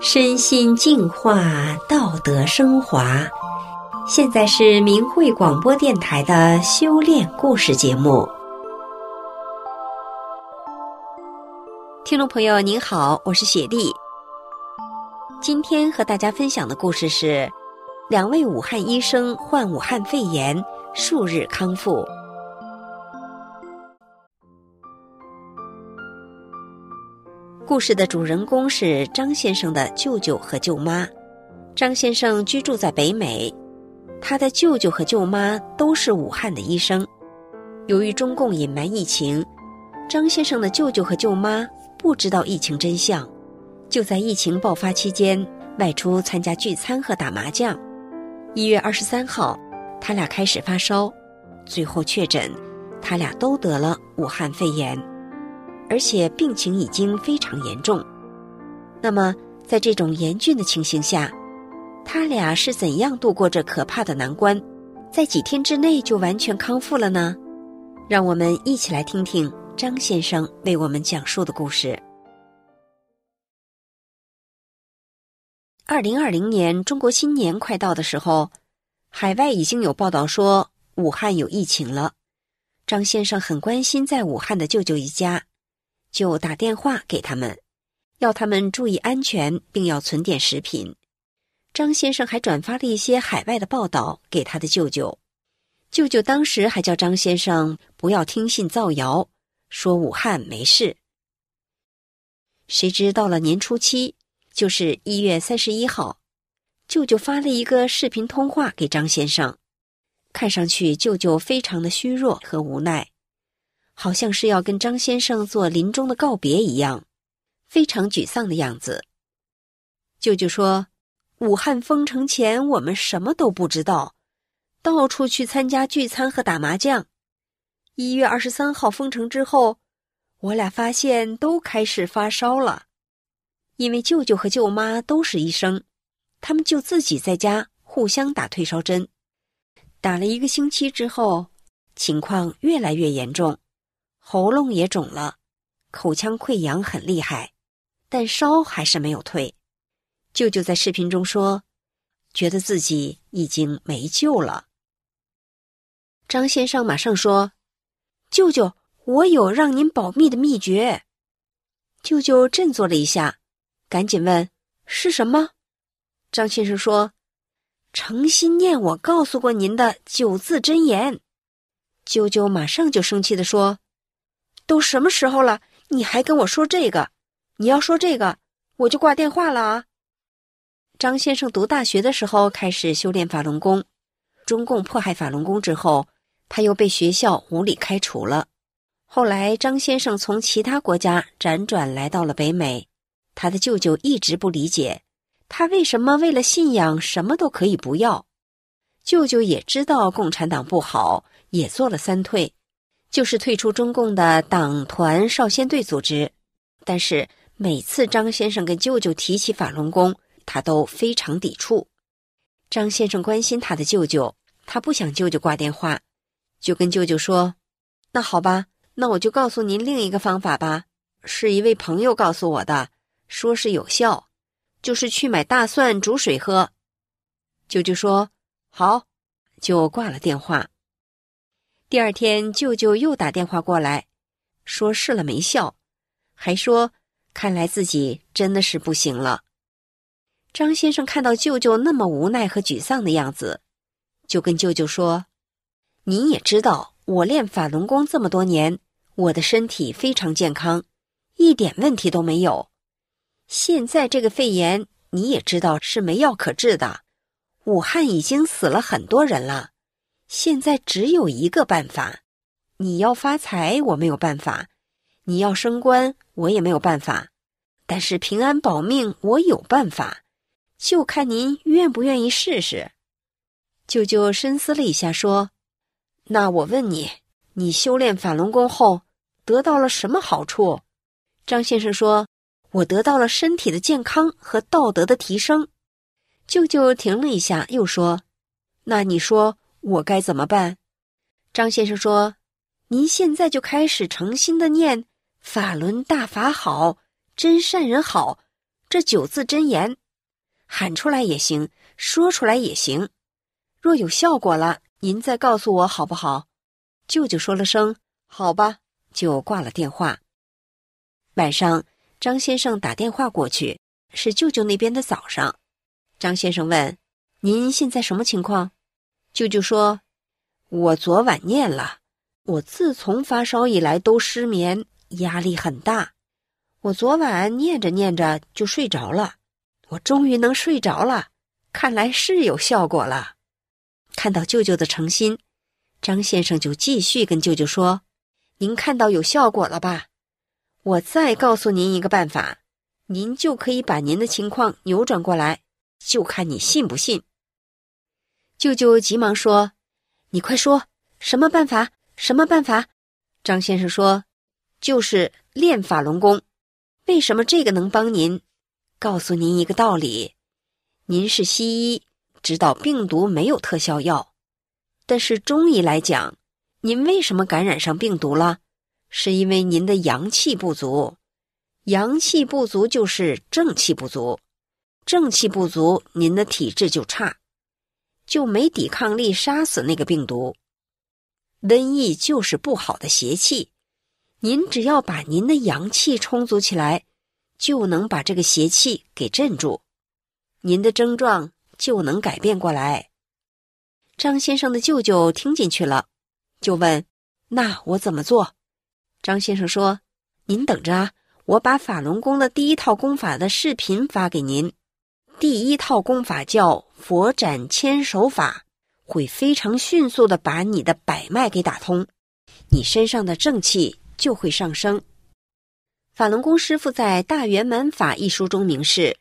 身心净化，道德升华。现在是明慧广播电台的修炼故事节目。听众朋友，您好，我是雪莉。今天和大家分享的故事是：两位武汉医生患武汉肺炎，数日康复。故事的主人公是张先生的舅舅和舅妈。张先生居住在北美，他的舅舅和舅妈都是武汉的医生。由于中共隐瞒疫情，张先生的舅舅和舅妈不知道疫情真相，就在疫情爆发期间外出参加聚餐和打麻将。一月二十三号，他俩开始发烧，最后确诊，他俩都得了武汉肺炎。而且病情已经非常严重，那么在这种严峻的情形下，他俩是怎样度过这可怕的难关，在几天之内就完全康复了呢？让我们一起来听听张先生为我们讲述的故事。二零二零年中国新年快到的时候，海外已经有报道说武汉有疫情了，张先生很关心在武汉的舅舅一家。就打电话给他们，要他们注意安全，并要存点食品。张先生还转发了一些海外的报道给他的舅舅。舅舅当时还叫张先生不要听信造谣，说武汉没事。谁知到了年初七，就是一月三十一号，舅舅发了一个视频通话给张先生，看上去舅舅非常的虚弱和无奈。好像是要跟张先生做临终的告别一样，非常沮丧的样子。舅舅说：“武汉封城前，我们什么都不知道，到处去参加聚餐和打麻将。一月二十三号封城之后，我俩发现都开始发烧了。因为舅舅和舅妈都是医生，他们就自己在家互相打退烧针。打了一个星期之后，情况越来越严重。”喉咙也肿了，口腔溃疡很厉害，但烧还是没有退。舅舅在视频中说，觉得自己已经没救了。张先生马上说：“舅舅，我有让您保密的秘诀。”舅舅振作了一下，赶紧问：“是什么？”张先生说：“诚心念我告诉过您的九字真言。”舅舅马上就生气的说。都什么时候了，你还跟我说这个？你要说这个，我就挂电话了啊！张先生读大学的时候开始修炼法轮功，中共迫害法轮功之后，他又被学校无理开除了。后来，张先生从其他国家辗转来到了北美，他的舅舅一直不理解他为什么为了信仰什么都可以不要。舅舅也知道共产党不好，也做了三退。就是退出中共的党团少先队组织，但是每次张先生跟舅舅提起法轮功，他都非常抵触。张先生关心他的舅舅，他不想舅舅挂电话，就跟舅舅说：“那好吧，那我就告诉您另一个方法吧，是一位朋友告诉我的，说是有效，就是去买大蒜煮水喝。”舅舅说：“好，就挂了电话。”第二天，舅舅又打电话过来，说试了没效，还说看来自己真的是不行了。张先生看到舅舅那么无奈和沮丧的样子，就跟舅舅说：“你也知道，我练法轮功这么多年，我的身体非常健康，一点问题都没有。现在这个肺炎，你也知道是没药可治的，武汉已经死了很多人了。”现在只有一个办法，你要发财我没有办法，你要升官我也没有办法，但是平安保命我有办法，就看您愿不愿意试试。舅舅深思了一下，说：“那我问你，你修炼法轮功后得到了什么好处？”张先生说：“我得到了身体的健康和道德的提升。”舅舅停了一下，又说：“那你说？”我该怎么办？张先生说：“您现在就开始诚心的念‘法轮大法好，真善人好’，这九字真言，喊出来也行，说出来也行。若有效果了，您再告诉我好不好？”舅舅说了声“好吧”，就挂了电话。晚上，张先生打电话过去，是舅舅那边的早上。张先生问：“您现在什么情况？”舅舅说：“我昨晚念了，我自从发烧以来都失眠，压力很大。我昨晚念着念着就睡着了，我终于能睡着了，看来是有效果了。”看到舅舅的诚心，张先生就继续跟舅舅说：“您看到有效果了吧？我再告诉您一个办法，您就可以把您的情况扭转过来。”就看你信不信。舅舅急忙说：“你快说，什么办法？什么办法？”张先生说：“就是练法轮功。为什么这个能帮您？告诉您一个道理：您是西医，知道病毒没有特效药，但是中医来讲，您为什么感染上病毒了？是因为您的阳气不足。阳气不足就是正气不足。”正气不足，您的体质就差，就没抵抗力杀死那个病毒。瘟疫就是不好的邪气，您只要把您的阳气充足起来，就能把这个邪气给镇住，您的症状就能改变过来。张先生的舅舅听进去了，就问：“那我怎么做？”张先生说：“您等着啊，我把法轮功的第一套功法的视频发给您。”第一套功法叫佛展千手法，会非常迅速的把你的百脉给打通，你身上的正气就会上升。法轮功师傅在《大圆满法》一书中明示，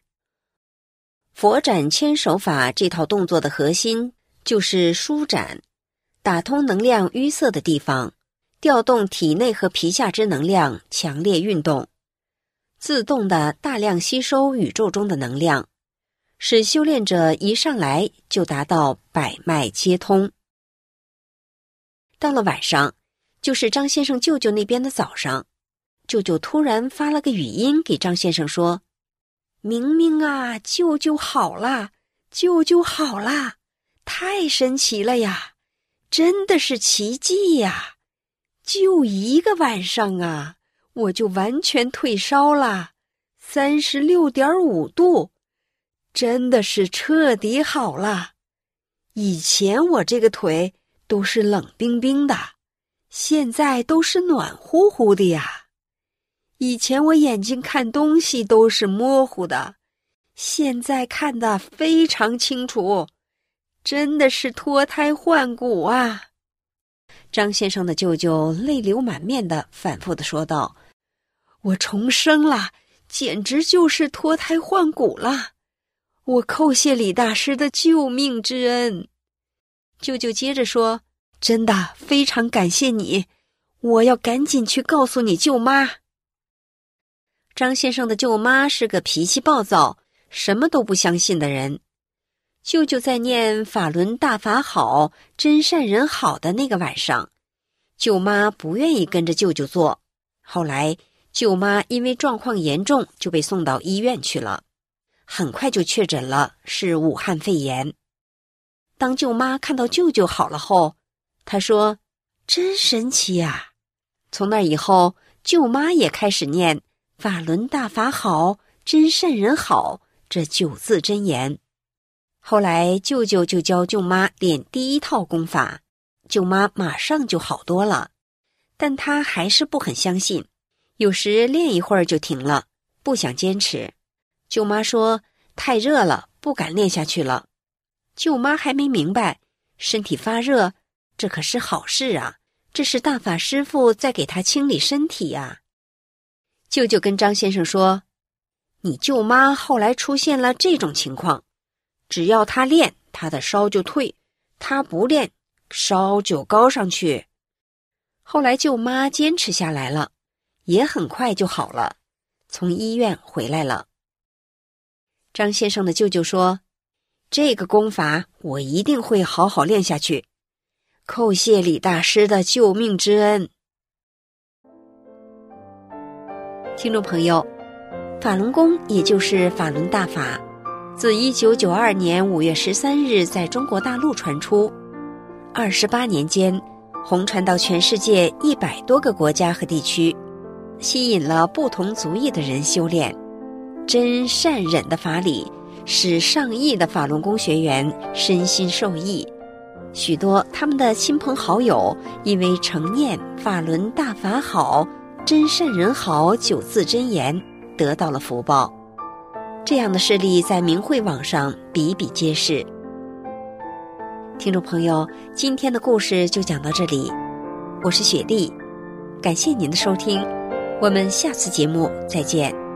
佛展千手法这套动作的核心就是舒展，打通能量淤塞的地方，调动体内和皮下之能量，强烈运动，自动的大量吸收宇宙中的能量。使修炼者一上来就达到百脉皆通。到了晚上，就是张先生舅舅那边的早上，舅舅突然发了个语音给张先生说：“明明啊，舅舅好啦，舅舅好啦，太神奇了呀，真的是奇迹呀！就一个晚上啊，我就完全退烧了，三十六点五度。”真的是彻底好了，以前我这个腿都是冷冰冰的，现在都是暖乎乎的呀。以前我眼睛看东西都是模糊的，现在看得非常清楚，真的是脱胎换骨啊！张先生的舅舅泪流满面的反复的说道：“我重生了，简直就是脱胎换骨了。”我叩谢李大师的救命之恩。舅舅接着说：“真的非常感谢你，我要赶紧去告诉你舅妈。”张先生的舅妈是个脾气暴躁、什么都不相信的人。舅舅在念“法轮大法好，真善人好”的那个晚上，舅妈不愿意跟着舅舅做。后来，舅妈因为状况严重，就被送到医院去了。很快就确诊了是武汉肺炎。当舅妈看到舅舅好了后，她说：“真神奇呀！”从那以后，舅妈也开始念“法轮大法好，真善人好”这九字真言。后来，舅舅就教舅妈练第一套功法，舅妈马上就好多了。但她还是不很相信，有时练一会儿就停了，不想坚持。舅妈说：“太热了，不敢练下去了。”舅妈还没明白，身体发热，这可是好事啊！这是大法师傅在给他清理身体呀。舅舅跟张先生说：“你舅妈后来出现了这种情况，只要她练，她的烧就退；她不练，烧就高上去。”后来舅妈坚持下来了，也很快就好了，从医院回来了。张先生的舅舅说：“这个功法我一定会好好练下去，叩谢李大师的救命之恩。”听众朋友，法轮功也就是法轮大法，自一九九二年五月十三日在中国大陆传出，二十八年间，红传到全世界一百多个国家和地区，吸引了不同族裔的人修炼真善忍的法理，使上亿的法轮功学员身心受益。许多他们的亲朋好友因为承念“法轮大法好，真善人好”九字真言，得到了福报。这样的事例在明慧网上比比皆是。听众朋友，今天的故事就讲到这里，我是雪莉，感谢您的收听，我们下次节目再见。